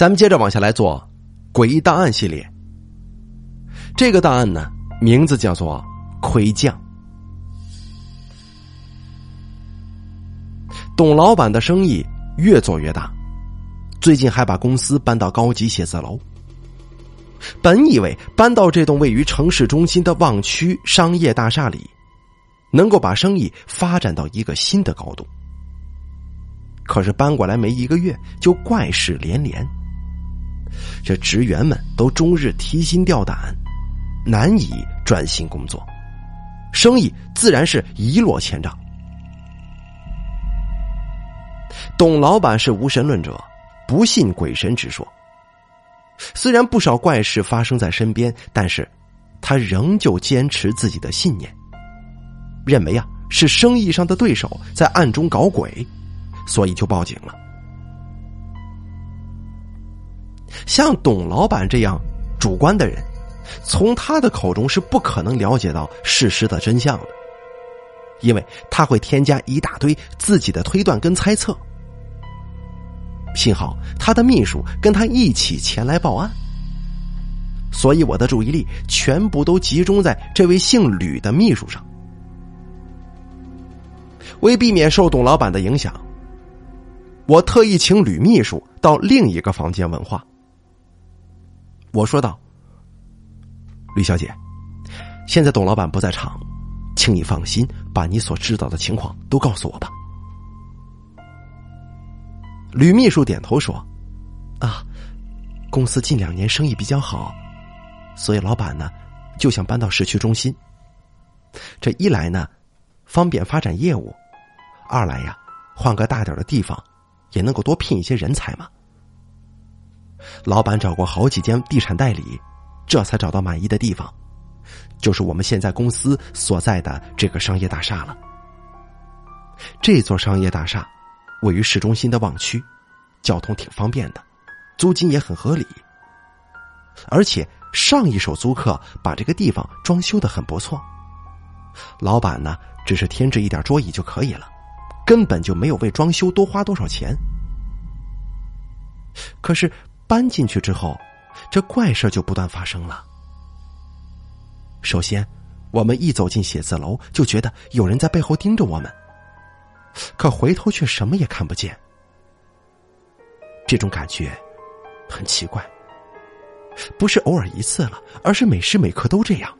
咱们接着往下来做诡异档案系列。这个档案呢，名字叫做“盔匠”。董老板的生意越做越大，最近还把公司搬到高级写字楼。本以为搬到这栋位于城市中心的旺区商业大厦里，能够把生意发展到一个新的高度。可是搬过来没一个月，就怪事连连。这职员们都终日提心吊胆，难以专心工作，生意自然是一落千丈。董老板是无神论者，不信鬼神之说。虽然不少怪事发生在身边，但是他仍旧坚持自己的信念，认为啊是生意上的对手在暗中搞鬼，所以就报警了。像董老板这样主观的人，从他的口中是不可能了解到事实的真相的，因为他会添加一大堆自己的推断跟猜测。幸好他的秘书跟他一起前来报案，所以我的注意力全部都集中在这位姓吕的秘书上。为避免受董老板的影响，我特意请吕秘书到另一个房间问话。我说道：“吕小姐，现在董老板不在场，请你放心，把你所知道的情况都告诉我吧。”吕秘书点头说：“啊，公司近两年生意比较好，所以老板呢就想搬到市区中心。这一来呢，方便发展业务；二来呀，换个大点的地方，也能够多聘一些人才嘛。老板找过好几间地产代理，这才找到满意的地方，就是我们现在公司所在的这个商业大厦了。这座商业大厦。”位于市中心的旺区，交通挺方便的，租金也很合理。而且上一手租客把这个地方装修的很不错，老板呢只是添置一点桌椅就可以了，根本就没有为装修多花多少钱。可是搬进去之后，这怪事就不断发生了。首先，我们一走进写字楼，就觉得有人在背后盯着我们。可回头却什么也看不见，这种感觉很奇怪，不是偶尔一次了，而是每时每刻都这样。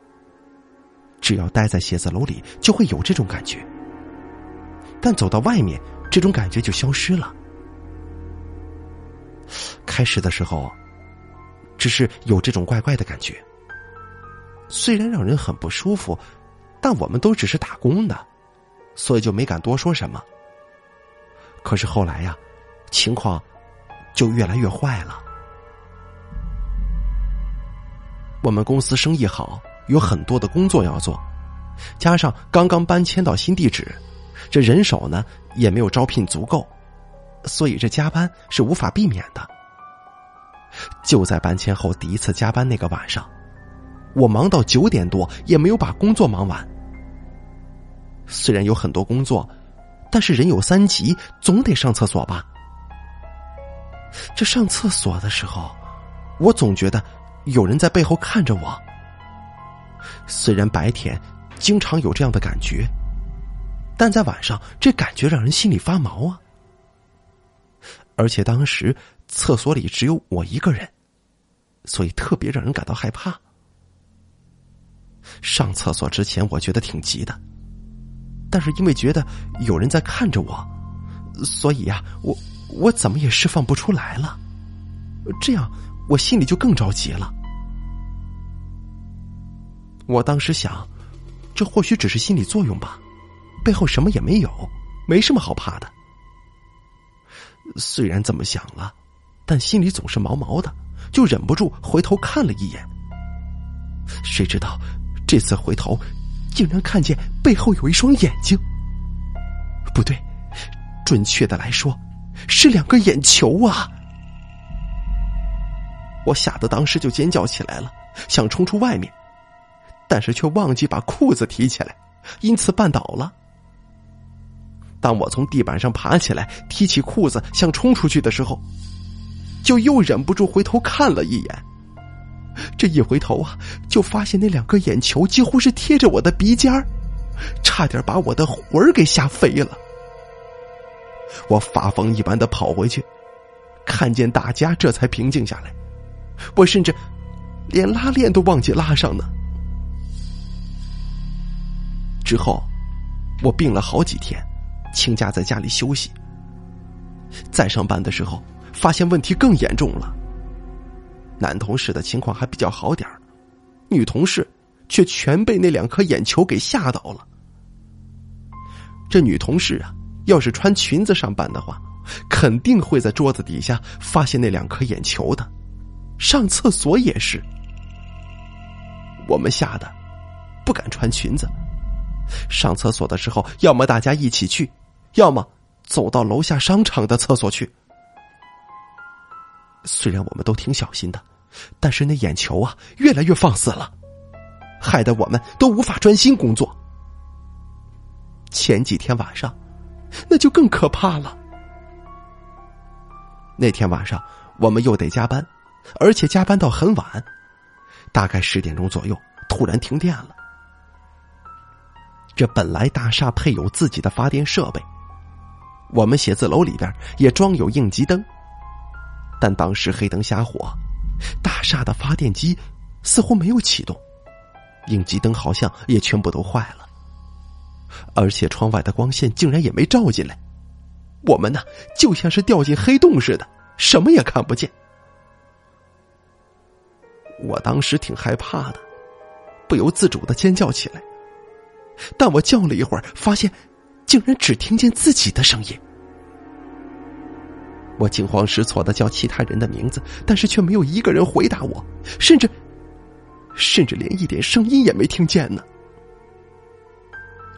只要待在写字楼里，就会有这种感觉，但走到外面，这种感觉就消失了。开始的时候，只是有这种怪怪的感觉，虽然让人很不舒服，但我们都只是打工的。所以就没敢多说什么。可是后来呀，情况就越来越坏了。我们公司生意好，有很多的工作要做，加上刚刚搬迁到新地址，这人手呢也没有招聘足够，所以这加班是无法避免的。就在搬迁后第一次加班那个晚上，我忙到九点多也没有把工作忙完。虽然有很多工作，但是人有三急，总得上厕所吧。这上厕所的时候，我总觉得有人在背后看着我。虽然白天经常有这样的感觉，但在晚上这感觉让人心里发毛啊。而且当时厕所里只有我一个人，所以特别让人感到害怕。上厕所之前，我觉得挺急的。但是因为觉得有人在看着我，所以呀，我我怎么也释放不出来了。这样我心里就更着急了。我当时想，这或许只是心理作用吧，背后什么也没有，没什么好怕的。虽然这么想了，但心里总是毛毛的，就忍不住回头看了一眼。谁知道这次回头。竟然看见背后有一双眼睛，不对，准确的来说，是两个眼球啊！我吓得当时就尖叫起来了，想冲出外面，但是却忘记把裤子提起来，因此绊倒了。当我从地板上爬起来，提起裤子想冲出去的时候，就又忍不住回头看了一眼。这一回头啊，就发现那两个眼球几乎是贴着我的鼻尖儿，差点把我的魂儿给吓飞了。我发疯一般的跑回去，看见大家，这才平静下来。我甚至连拉链都忘记拉上呢。之后，我病了好几天，请假在家里休息。再上班的时候，发现问题更严重了。男同事的情况还比较好点女同事却全被那两颗眼球给吓到了。这女同事啊，要是穿裙子上班的话，肯定会在桌子底下发现那两颗眼球的。上厕所也是，我们吓得不敢穿裙子。上厕所的时候，要么大家一起去，要么走到楼下商场的厕所去。虽然我们都挺小心的，但是那眼球啊，越来越放肆了，害得我们都无法专心工作。前几天晚上，那就更可怕了。那天晚上，我们又得加班。而且加班到很晚，大概十点钟左右，突然停电了。这本来大厦配有自己的发电设备，我们写字楼里边也装有应急灯，但当时黑灯瞎火，大厦的发电机似乎没有启动，应急灯好像也全部都坏了，而且窗外的光线竟然也没照进来，我们呢就像是掉进黑洞似的，什么也看不见。我当时挺害怕的，不由自主的尖叫起来。但我叫了一会儿，发现竟然只听见自己的声音。我惊慌失措的叫其他人的名字，但是却没有一个人回答我，甚至甚至连一点声音也没听见呢。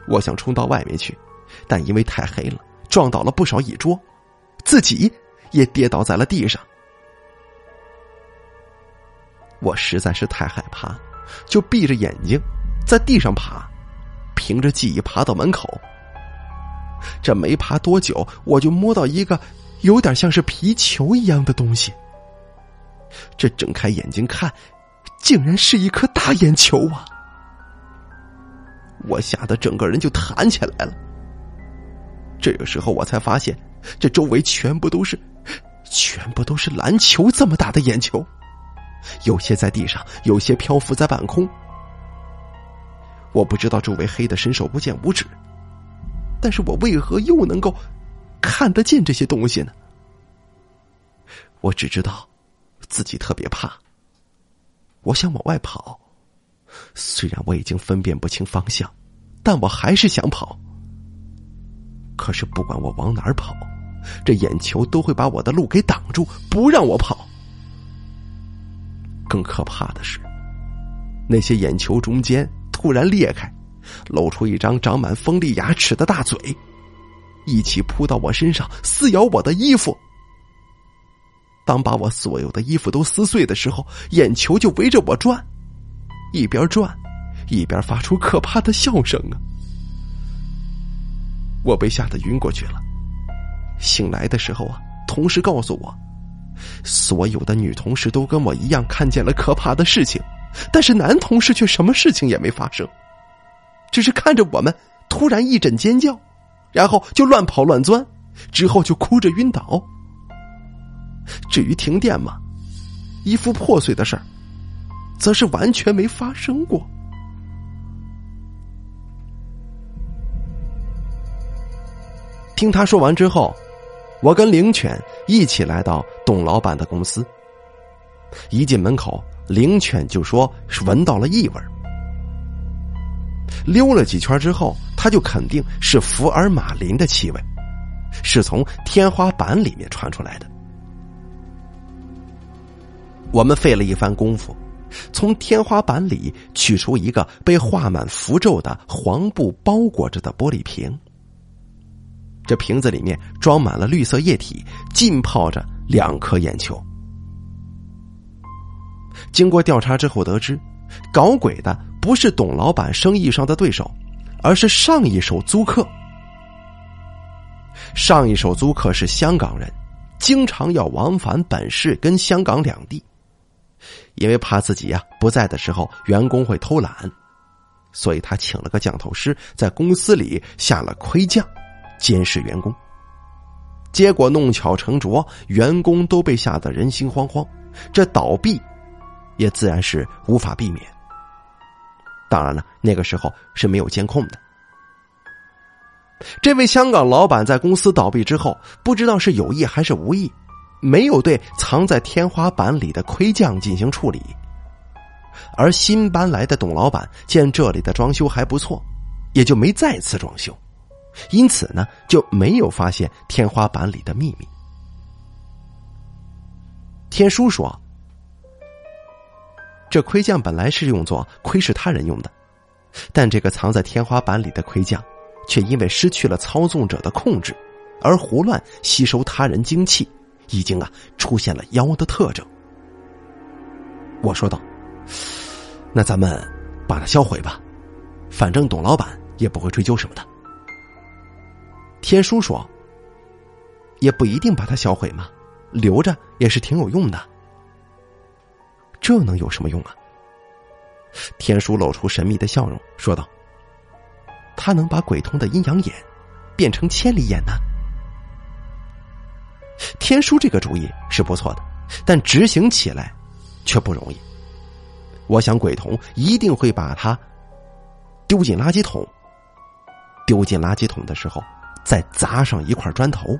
我想冲到外面去，但因为太黑了，撞倒了不少椅桌，自己也跌倒在了地上。我实在是太害怕，就闭着眼睛在地上爬，凭着记忆爬到门口。这没爬多久，我就摸到一个有点像是皮球一样的东西。这睁开眼睛看，竟然是一颗大眼球啊！我吓得整个人就弹起来了。这个时候我才发现，这周围全部都是，全部都是篮球这么大的眼球。有些在地上，有些漂浮在半空。我不知道周围黑的伸手不见五指，但是我为何又能够看得见这些东西呢？我只知道自己特别怕。我想往外跑，虽然我已经分辨不清方向，但我还是想跑。可是不管我往哪儿跑，这眼球都会把我的路给挡住，不让我跑。更可怕的是，那些眼球中间突然裂开，露出一张长满锋利牙齿的大嘴，一起扑到我身上，撕咬我的衣服。当把我所有的衣服都撕碎的时候，眼球就围着我转，一边转，一边发出可怕的笑声啊！我被吓得晕过去了。醒来的时候啊，同事告诉我。所有的女同事都跟我一样看见了可怕的事情，但是男同事却什么事情也没发生，只是看着我们突然一阵尖叫，然后就乱跑乱钻，之后就哭着晕倒。至于停电嘛，衣服破碎的事儿，则是完全没发生过。听他说完之后。我跟灵犬一起来到董老板的公司。一进门口，灵犬就说是闻到了异味溜了几圈之后，他就肯定是福尔马林的气味，是从天花板里面传出来的。我们费了一番功夫，从天花板里取出一个被画满符咒的黄布包裹着的玻璃瓶。这瓶子里面装满了绿色液体，浸泡着两颗眼球。经过调查之后得知，搞鬼的不是董老板生意上的对手，而是上一手租客。上一手租客是香港人，经常要往返本市跟香港两地。因为怕自己呀不在的时候员工会偷懒，所以他请了个降头师在公司里下了窥降，监视员工。结果弄巧成拙，员工都被吓得人心惶惶，这倒闭也自然是无法避免。当然了，那个时候是没有监控的。这位香港老板在公司倒闭之后，不知道是有意还是无意。没有对藏在天花板里的盔匠进行处理，而新搬来的董老板见这里的装修还不错，也就没再次装修，因此呢就没有发现天花板里的秘密。天书说：“这盔匠本来是用作窥视他人用的，但这个藏在天花板里的盔匠，却因为失去了操纵者的控制，而胡乱吸收他人精气。”已经啊出现了妖的特征，我说道：“那咱们把它销毁吧，反正董老板也不会追究什么的。”天书说：“也不一定把它销毁嘛，留着也是挺有用的。这能有什么用啊？”天书露出神秘的笑容，说道：“他能把鬼通的阴阳眼变成千里眼呢。”天书这个主意是不错的，但执行起来却不容易。我想鬼童一定会把它丢进垃圾桶，丢进垃圾桶的时候再砸上一块砖头。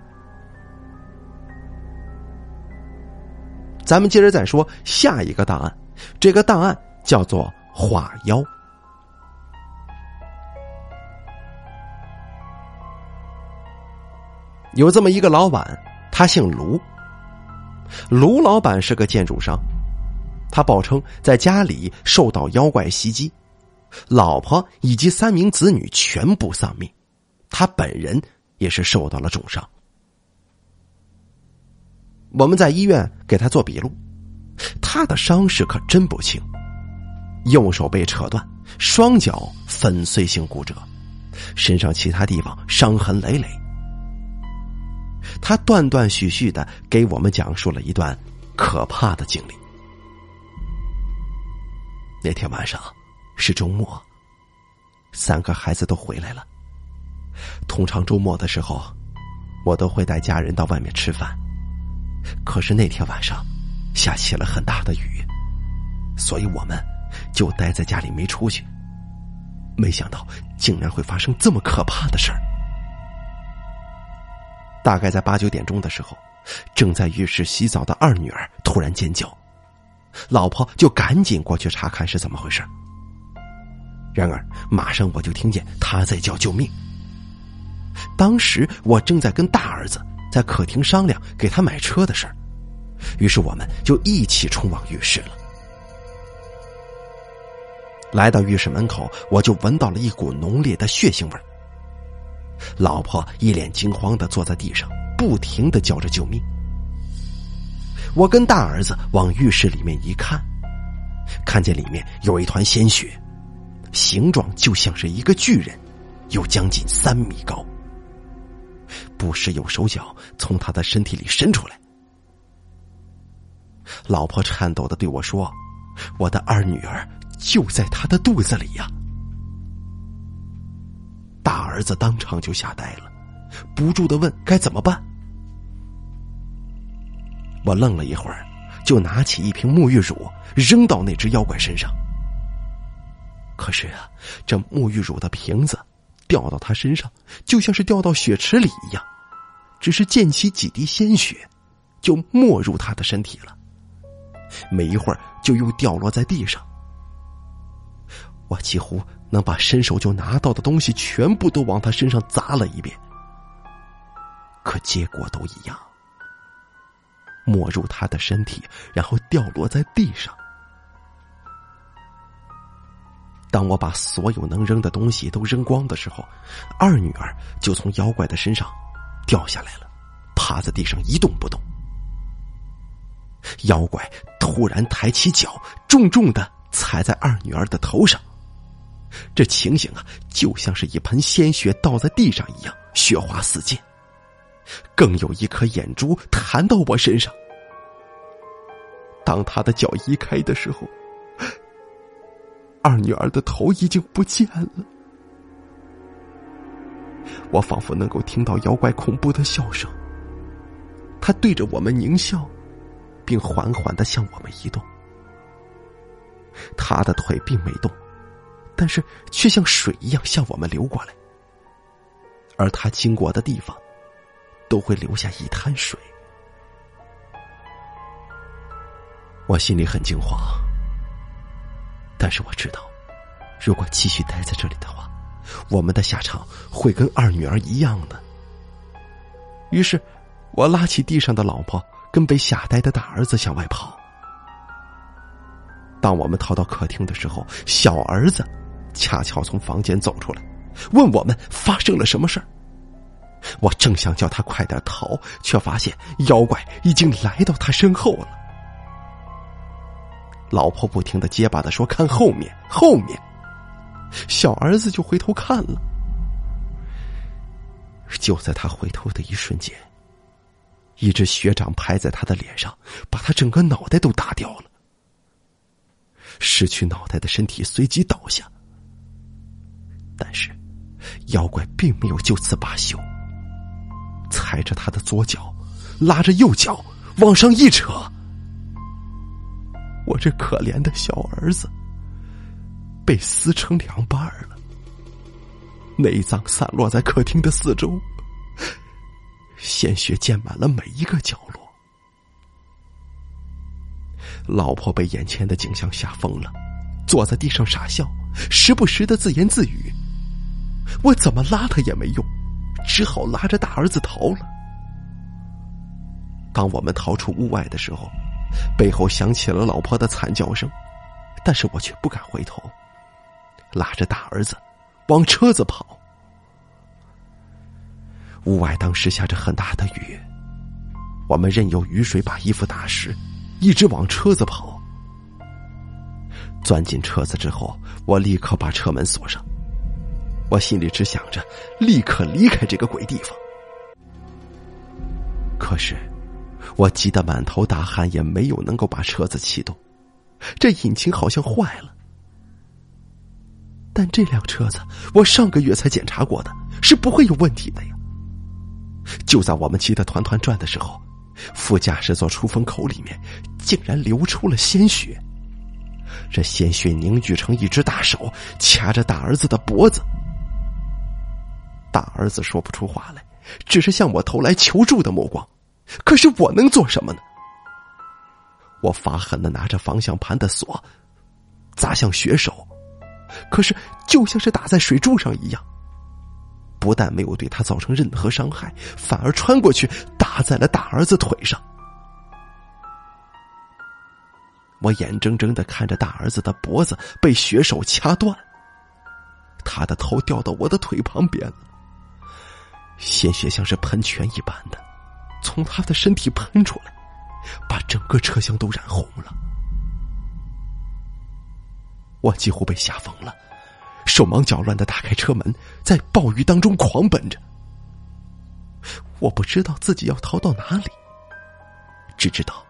咱们接着再说下一个档案，这个档案叫做化妖。有这么一个老板。他姓卢，卢老板是个建筑商，他报称在家里受到妖怪袭击，老婆以及三名子女全部丧命，他本人也是受到了重伤。我们在医院给他做笔录，他的伤势可真不轻，右手被扯断，双脚粉碎性骨折，身上其他地方伤痕累累。他断断续续的给我们讲述了一段可怕的经历。那天晚上是周末，三个孩子都回来了。通常周末的时候，我都会带家人到外面吃饭。可是那天晚上下起了很大的雨，所以我们就待在家里没出去。没想到竟然会发生这么可怕的事儿。大概在八九点钟的时候，正在浴室洗澡的二女儿突然尖叫，老婆就赶紧过去查看是怎么回事。然而，马上我就听见她在叫救命。当时我正在跟大儿子在客厅商量给他买车的事儿，于是我们就一起冲往浴室了。来到浴室门口，我就闻到了一股浓烈的血腥味儿。老婆一脸惊慌的坐在地上，不停的叫着救命。我跟大儿子往浴室里面一看，看见里面有一团鲜血，形状就像是一个巨人，有将近三米高，不时有手脚从他的身体里伸出来。老婆颤抖的对我说：“我的二女儿就在他的肚子里呀。”大儿子当场就吓呆了，不住的问：“该怎么办？”我愣了一会儿，就拿起一瓶沐浴乳扔到那只妖怪身上。可是啊，这沐浴乳的瓶子掉到他身上，就像是掉到血池里一样，只是溅起几滴鲜血，就没入他的身体了。没一会儿，就又掉落在地上。我几乎。能把伸手就拿到的东西全部都往他身上砸了一遍，可结果都一样，没入他的身体，然后掉落在地上。当我把所有能扔的东西都扔光的时候，二女儿就从妖怪的身上掉下来了，趴在地上一动不动。妖怪突然抬起脚，重重的踩在二女儿的头上。这情形啊，就像是一盆鲜血倒在地上一样，血花四溅。更有一颗眼珠弹到我身上。当他的脚移开的时候，二女儿的头已经不见了。我仿佛能够听到妖怪恐怖的笑声。他对着我们狞笑，并缓缓的向我们移动。他的腿并没动，但是却像水一样向我们流过来。而他经过的地方，都会留下一滩水。我心里很惊慌，但是我知道，如果继续待在这里的话，我们的下场会跟二女儿一样的。于是，我拉起地上的老婆跟被吓呆的大儿子向外跑。当我们逃到客厅的时候，小儿子恰巧从房间走出来，问我们发生了什么事儿。我正想叫他快点逃，却发现妖怪已经来到他身后了。老婆不停的结巴的说：“看后面，后面。”小儿子就回头看了。就在他回头的一瞬间，一只血掌拍在他的脸上，把他整个脑袋都打掉了。失去脑袋的身体随即倒下，但是妖怪并没有就此罢休，踩着他的左脚，拉着右脚往上一扯。我这可怜的小儿子被撕成两半了，内脏散落在客厅的四周，鲜血溅满了每一个角落。老婆被眼前的景象吓疯了，坐在地上傻笑，时不时的自言自语。我怎么拉他也没用，只好拉着大儿子逃了。当我们逃出屋外的时候。背后响起了老婆的惨叫声，但是我却不敢回头，拉着大儿子往车子跑。屋外当时下着很大的雨，我们任由雨水把衣服打湿，一直往车子跑。钻进车子之后，我立刻把车门锁上，我心里只想着立刻离开这个鬼地方。可是。我急得满头大汗，也没有能够把车子启动。这引擎好像坏了，但这辆车子我上个月才检查过的，是不会有问题的呀。就在我们急得团团转的时候，副驾驶座出风口里面竟然流出了鲜血，这鲜血凝聚成一只大手，掐着大儿子的脖子。大儿子说不出话来，只是向我投来求助的目光。可是我能做什么呢？我发狠的拿着方向盘的锁砸向血手，可是就像是打在水柱上一样，不但没有对他造成任何伤害，反而穿过去打在了大儿子腿上。我眼睁睁的看着大儿子的脖子被血手掐断，他的头掉到我的腿旁边了，鲜血像是喷泉一般的。从他的身体喷出来，把整个车厢都染红了。我几乎被吓疯了，手忙脚乱的打开车门，在暴雨当中狂奔着。我不知道自己要逃到哪里，只知道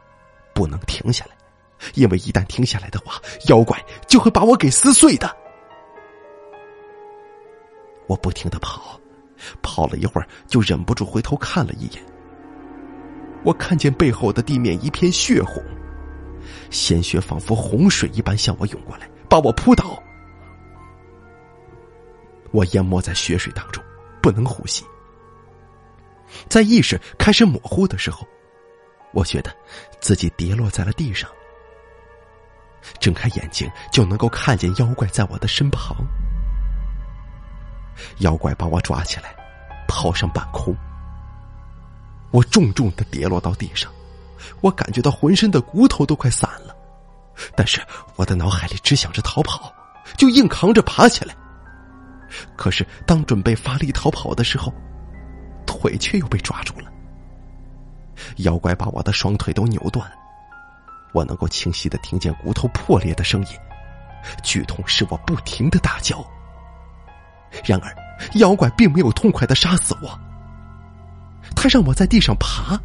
不能停下来，因为一旦停下来的话，妖怪就会把我给撕碎的。我不停的跑，跑了一会儿，就忍不住回头看了一眼。我看见背后的地面一片血红，鲜血仿佛洪水一般向我涌过来，把我扑倒。我淹没在血水当中，不能呼吸。在意识开始模糊的时候，我觉得自己跌落在了地上。睁开眼睛就能够看见妖怪在我的身旁。妖怪把我抓起来，抛上半空。我重重的跌落到地上，我感觉到浑身的骨头都快散了，但是我的脑海里只想着逃跑，就硬扛着爬起来。可是当准备发力逃跑的时候，腿却又被抓住了。妖怪把我的双腿都扭断，我能够清晰的听见骨头破裂的声音，剧痛使我不停的大叫。然而，妖怪并没有痛快的杀死我。他让我在地上爬，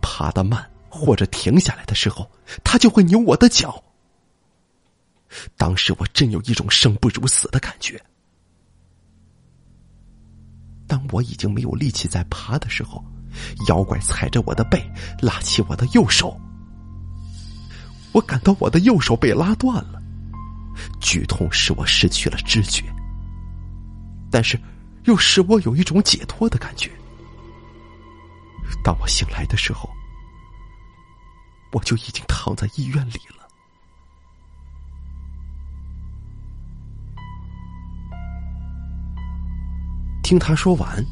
爬得慢或者停下来的时候，他就会扭我的脚。当时我真有一种生不如死的感觉。当我已经没有力气再爬的时候，妖怪踩着我的背，拉起我的右手。我感到我的右手被拉断了，剧痛使我失去了知觉，但是又使我有一种解脱的感觉。当我醒来的时候，我就已经躺在医院里了。听他说完，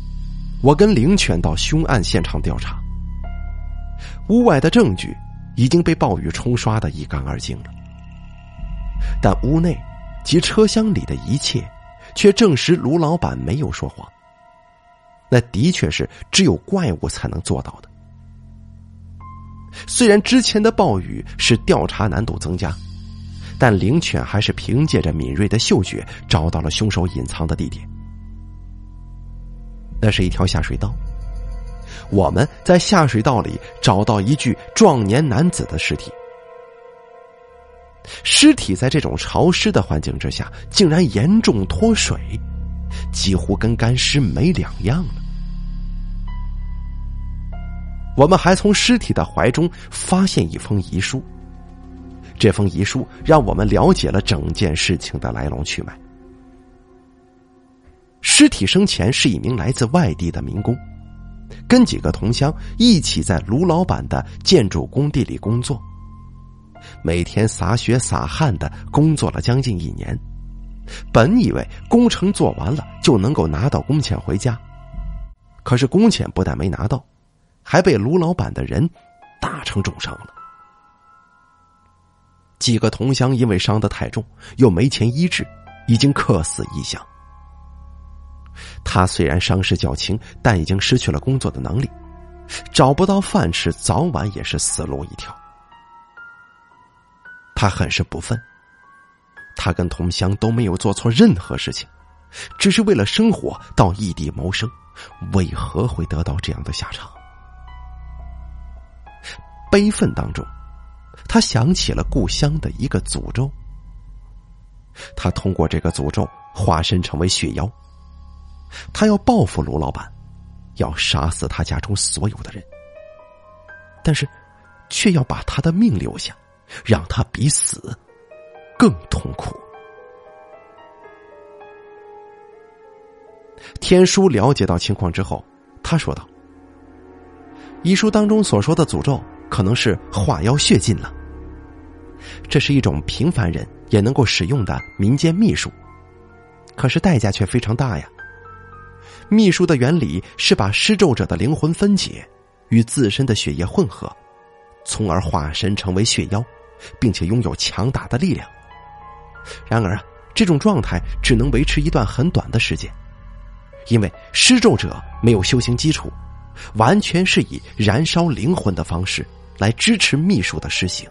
我跟灵犬到凶案现场调查，屋外的证据。已经被暴雨冲刷的一干二净了，但屋内及车厢里的一切，却证实卢老板没有说谎。那的确是只有怪物才能做到的。虽然之前的暴雨使调查难度增加，但灵犬还是凭借着敏锐的嗅觉找到了凶手隐藏的地点。那是一条下水道。我们在下水道里找到一具壮年男子的尸体，尸体在这种潮湿的环境之下，竟然严重脱水，几乎跟干尸没两样了。我们还从尸体的怀中发现一封遗书，这封遗书让我们了解了整件事情的来龙去脉。尸体生前是一名来自外地的民工。跟几个同乡一起在卢老板的建筑工地里工作，每天洒血洒汗的工作了将近一年。本以为工程做完了就能够拿到工钱回家，可是工钱不但没拿到，还被卢老板的人打成重伤了。几个同乡因为伤得太重，又没钱医治，已经客死异乡。他虽然伤势较轻，但已经失去了工作的能力，找不到饭吃，早晚也是死路一条。他很是不忿，他跟同乡都没有做错任何事情，只是为了生活到异地谋生，为何会得到这样的下场？悲愤当中，他想起了故乡的一个诅咒，他通过这个诅咒化身成为血妖。他要报复卢老板，要杀死他家中所有的人，但是，却要把他的命留下，让他比死更痛苦。天书了解到情况之后，他说道：“遗书当中所说的诅咒，可能是化妖血尽了。这是一种平凡人也能够使用的民间秘术，可是代价却非常大呀。”秘术的原理是把施咒者的灵魂分解，与自身的血液混合，从而化身成为血妖，并且拥有强大的力量。然而啊，这种状态只能维持一段很短的时间，因为施咒者没有修行基础，完全是以燃烧灵魂的方式来支持秘术的施行。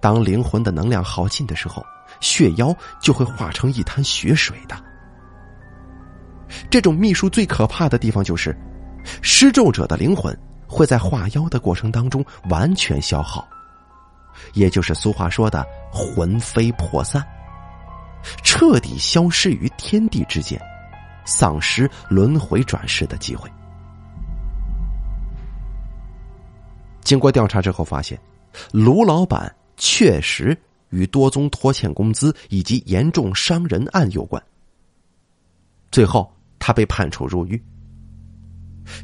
当灵魂的能量耗尽的时候，血妖就会化成一滩血水的。这种秘术最可怕的地方就是，施咒者的灵魂会在化妖的过程当中完全消耗，也就是俗话说的魂飞魄散，彻底消失于天地之间，丧失轮回转世的机会。经过调查之后发现，卢老板确实与多宗拖欠工资以及严重伤人案有关。最后。他被判处入狱。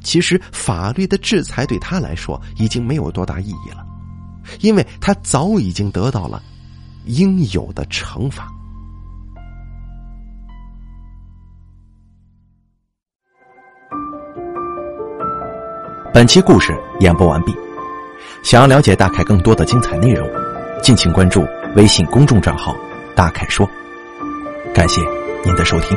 其实，法律的制裁对他来说已经没有多大意义了，因为他早已经得到了应有的惩罚。本期故事演播完毕。想要了解大凯更多的精彩内容，敬请关注微信公众账号“大凯说”。感谢您的收听。